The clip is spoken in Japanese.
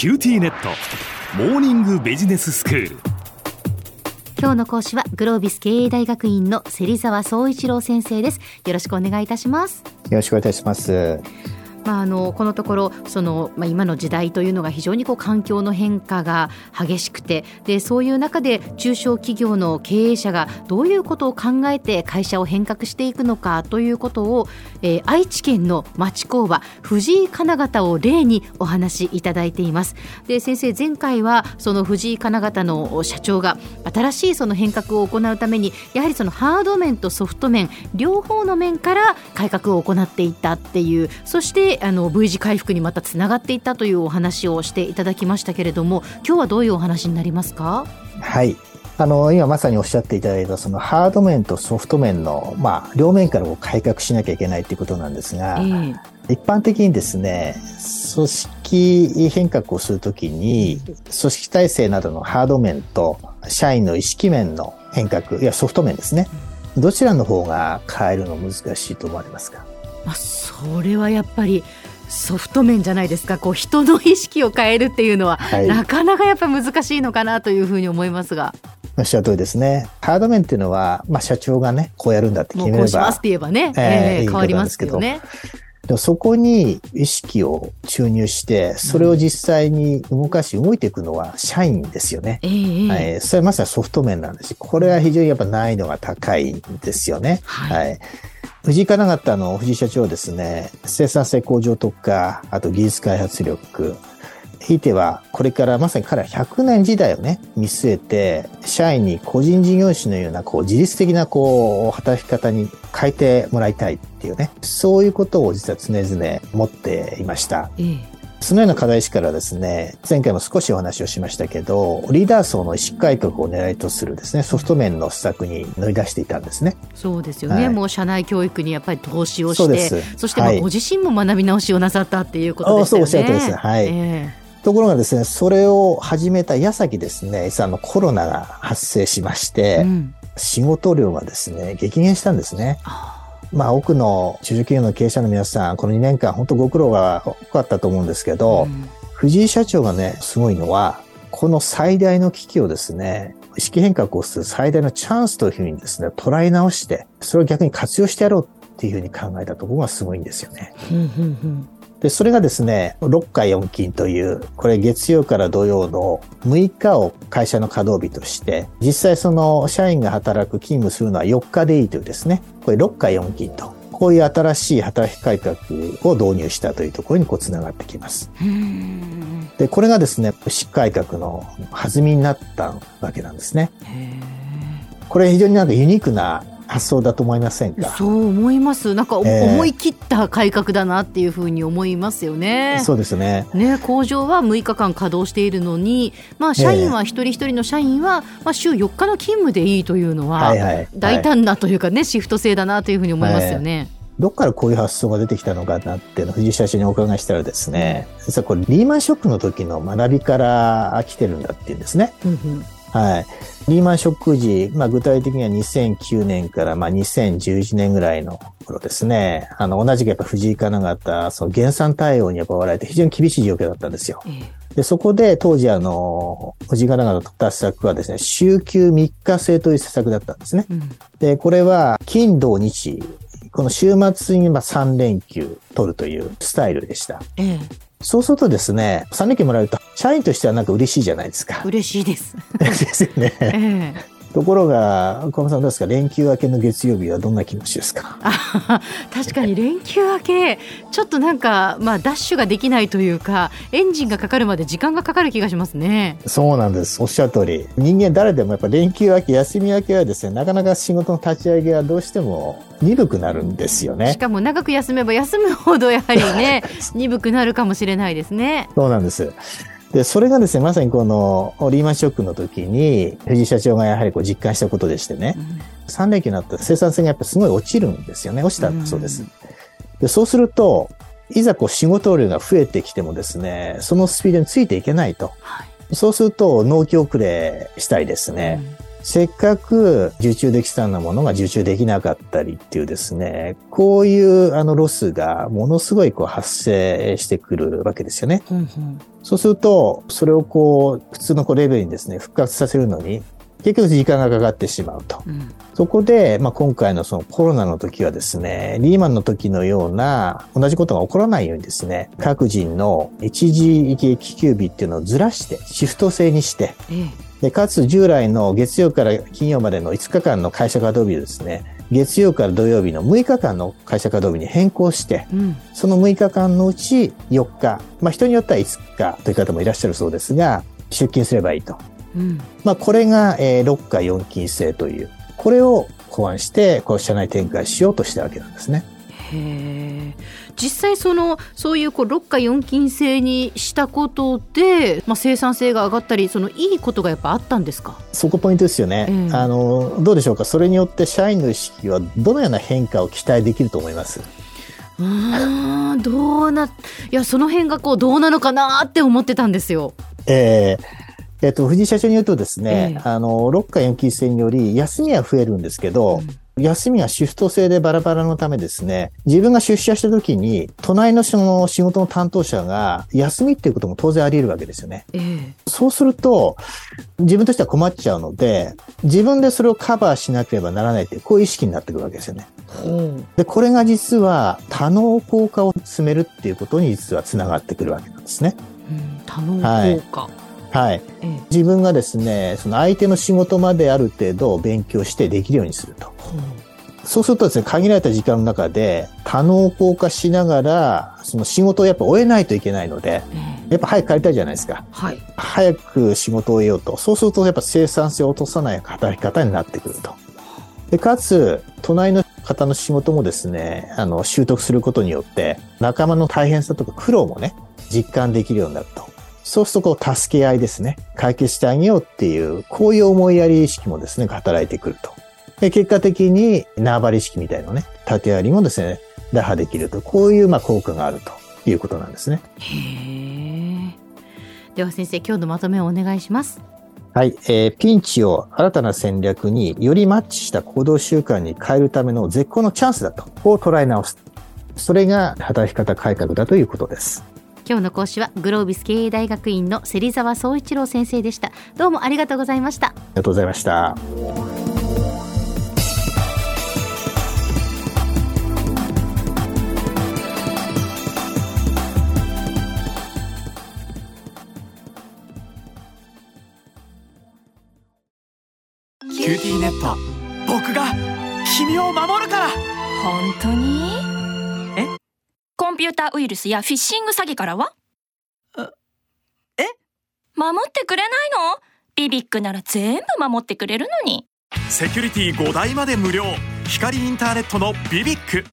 QTnet。モーニングビジネススクール。今日の講師はグロービス経営大学院の芹沢総一郎先生です。よろしくお願いいたします。よろしくお願いいたしますまあ、あのこのところその、まあ、今の時代というのが非常にこう環境の変化が激しくてでそういう中で中小企業の経営者がどういうことを考えて会社を変革していくのかということを、えー、愛知県の町工場藤井金型を例にお話しいただいています。で先生前回はその藤井金型の社長が新しいその変革を行うためにやはりそのハード面とソフト面両方の面から改革を行っていったっていうそしてあの V 字回復にまたつながっていったというお話をしていただきましたけれども今日はどういうお話になりますか？はい。あの、今まさにおっしゃっていただいた、そのハード面とソフト面の、まあ、両面からこう改革しなきゃいけないということなんですが、えー、一般的にですね、組織変革をするときに、組織体制などのハード面と、社員の意識面の変革、いや、ソフト面ですね。どちらの方が変えるの難しいと思われますか？まあ、それはやっぱりソフト面じゃないですかこう人の意識を変えるっていうのは、はい、なかなかやっぱ難しいのかなというふうに思いますが。おっしゃる通りですね。ハード面っていうのは、まあ、社長がね、こうやるんだって決めれば。こうしますって言えばね、えー、えー、変わりますけどね。でもそこに意識を注入して、それを実際に動かし動いていくのは社員ですよね。うんはい、それはまさにソフト面なんですし、これは非常にやっぱ難易度が高いんですよね。はい、はい藤井金型の藤井社長はですね、生産性向上とか、あと技術開発力、ひいてはこれからまさに彼は100年時代をね、見据えて、社員に個人事業主のようなこう自律的なこう働き方に変えてもらいたいっていうね、そういうことを実は常々持っていました。ええそのような課題意識からですね、前回も少しお話をしましたけど、リーダー層の意識改革を狙いとするですね、ソフト面の施策に乗り出していたんですね。そうですよね。はい、もう社内教育にやっぱり投資をして、そしてまあご自身も学び直しをなさったっていうことですよね。そうおっしゃるとです。はい。えー、ところがですね、それを始めた矢先ですね、実はあのコロナが発生しまして、うん、仕事量がですね、激減したんですね。あまあ、多くの中小企業の経営者の皆さん、この2年間、本当ご苦労が多かったと思うんですけど、うん、藤井社長がね、すごいのは、この最大の危機をですね、意識変革をする最大のチャンスというふうにですね、捉え直して、それを逆に活用してやろうっていうふうに考えたところがすごいんですよね。で、それがですね、6日4勤という、これ月曜から土曜の6日を会社の稼働日として、実際その社員が働く勤務するのは4日でいいというですね、これ6日4勤と。こういう新しい働き改革を導入したというところにこうつながってきます。で、これがですね、執改革の弾みになったわけなんですね。これ非常になんかユニークな発想だと思いませんか？そう思います。なんか、思い切った改革だなっていうふうに思いますよね。そうですね。ね工場は6日間稼働しているのに、まあ、社員は一人一人の社員は、まあ、週4日の勤務でいいというのは、大胆なというかね、シフト制だなというふうに思いますよね。どっからこういう発想が出てきたのかなっていうのを藤井社長にお伺いしたらですね、実はこれリーマンショックの時の学びから来てるんだっていうんですね。うんうんはい。リーマンショック時、まあ具体的には2009年からまあ2011年ぐらいの頃ですね。あの、同じくやっぱ藤井金型、その減産対応にやっぱ追われて非常に厳しい状況だったんですよ。で、そこで当時あの、藤井金型とった施策はですね、週休3日制という施策だったんですね。うん、で、これは金土日、この週末にまあ3連休取るというスタイルでした。ええそうするとですね、3連休もらえると、社員としてはなんか嬉しいじゃないですか。嬉しいです。ですよね。ええところが、小野さんどうですか？連休明けの月曜日はどんな気持ちですか？確かに連休明け、ちょっとなんか、まあ、ダッシュができないというか、エンジンがかかるまで時間がかかる気がしますね。そうなんです。おっしゃる通り。人間誰でもやっぱ連休明け、休み明けはですね、なかなか仕事の立ち上げはどうしても鈍くなるんですよね。しかも長く休めば休むほどやはりね、鈍くなるかもしれないですね。そうなんです。で、それがですね、まさにこのリーマンショックの時に、藤井社長がやはりこう実感したことでしてね、うん、3連休になったら生産性がやっぱすごい落ちるんですよね。落ちたそうです。うん、でそうすると、いざこう仕事量が増えてきてもですね、そのスピードについていけないと。はい、そうすると納期遅れしたりですね、せっかく受注できそうなものが受注できなかったりっていうですね、こういうあのロスがものすごいこう発生してくるわけですよね。うんうん、そうすると、それをこう、普通のこうレベルにですね、復活させるのに、結局時間がかかってしまうと。うん、そこで、まあ、今回のそのコロナの時はですね、リーマンの時のような同じことが起こらないようにですね、各人の一時帰給日っていうのをずらして、シフト制にして、ええで、かつ従来の月曜から金曜までの5日間の会社稼働日をですね、月曜から土曜日の6日間の会社稼働日に変更して、うん、その6日間のうち4日、まあ人によっては5日という方もいらっしゃるそうですが、出勤すればいいと。うん、まあこれが、えー、6日4勤制という、これを考案して、こう社内展開しようとしたわけなんですね。へ実際そのそういうこう6価4金制にしたことで、まあ、生産性が上がったりそのいいことがやっぱあったんですか？そこポイントですよね、えー、あのどうでしょうか？それによって社員の意識はどのような変化を期待できると思います？うんどうないやその辺がこうどうなのかなって思ってたんですよ。えーえっと、藤井社長に言うとですね、ええ、あの、6日延期制により、休みは増えるんですけど、うん、休みはシフト制でバラバラのためですね、自分が出社した時に、隣のその仕事の担当者が休みっていうことも当然あり得るわけですよね。え、そうすると、自分としては困っちゃうので、自分でそれをカバーしなければならないという、こういう意識になってくるわけですよね。で、これが実は多能効果を進めるっていうことに実はつながってくるわけなんですね。うん、多能効果。はいはい、ええ、自分がですね、その相手の仕事まである程度勉強してできるようにすると。そうするとですね、限られた時間の中で多能効化しながら、その仕事をやっぱ終えないといけないので、やっぱ早く帰りたいじゃないですか。はい。早く仕事を終えようと。そうするとやっぱ生産性を落とさない働き方になってくると。で、かつ、隣の方の仕事もですね、あの、習得することによって、仲間の大変さとか苦労もね、実感できるようになると。そうするとこう助け合いですね。解決してあげようっていう、こういう思いやり意識もですね、働いてくると。で結果的に縄張り意識みたいなね、縦割りもですね、打破できると。こういうまあ効果があるということなんですね。へでは先生、今日のまとめをお願いします。はい、えー、ピンチを新たな戦略によりマッチした行動習慣に変えるための絶好のチャンスだと、こう捉え直す。それが働き方改革だということです。今日の講師はグロービス経営大学院の芹沢総一郎先生でした。どうもありがとうございました。ありがとうございました。QTnet 僕が君を守るから。本当に？ピューターウイルスやフィッシング詐欺からは？え？守ってくれないの？ BBIQ なら全部守ってくれるのに。セキュリティ5台まで無料。光インターネットの BBIQ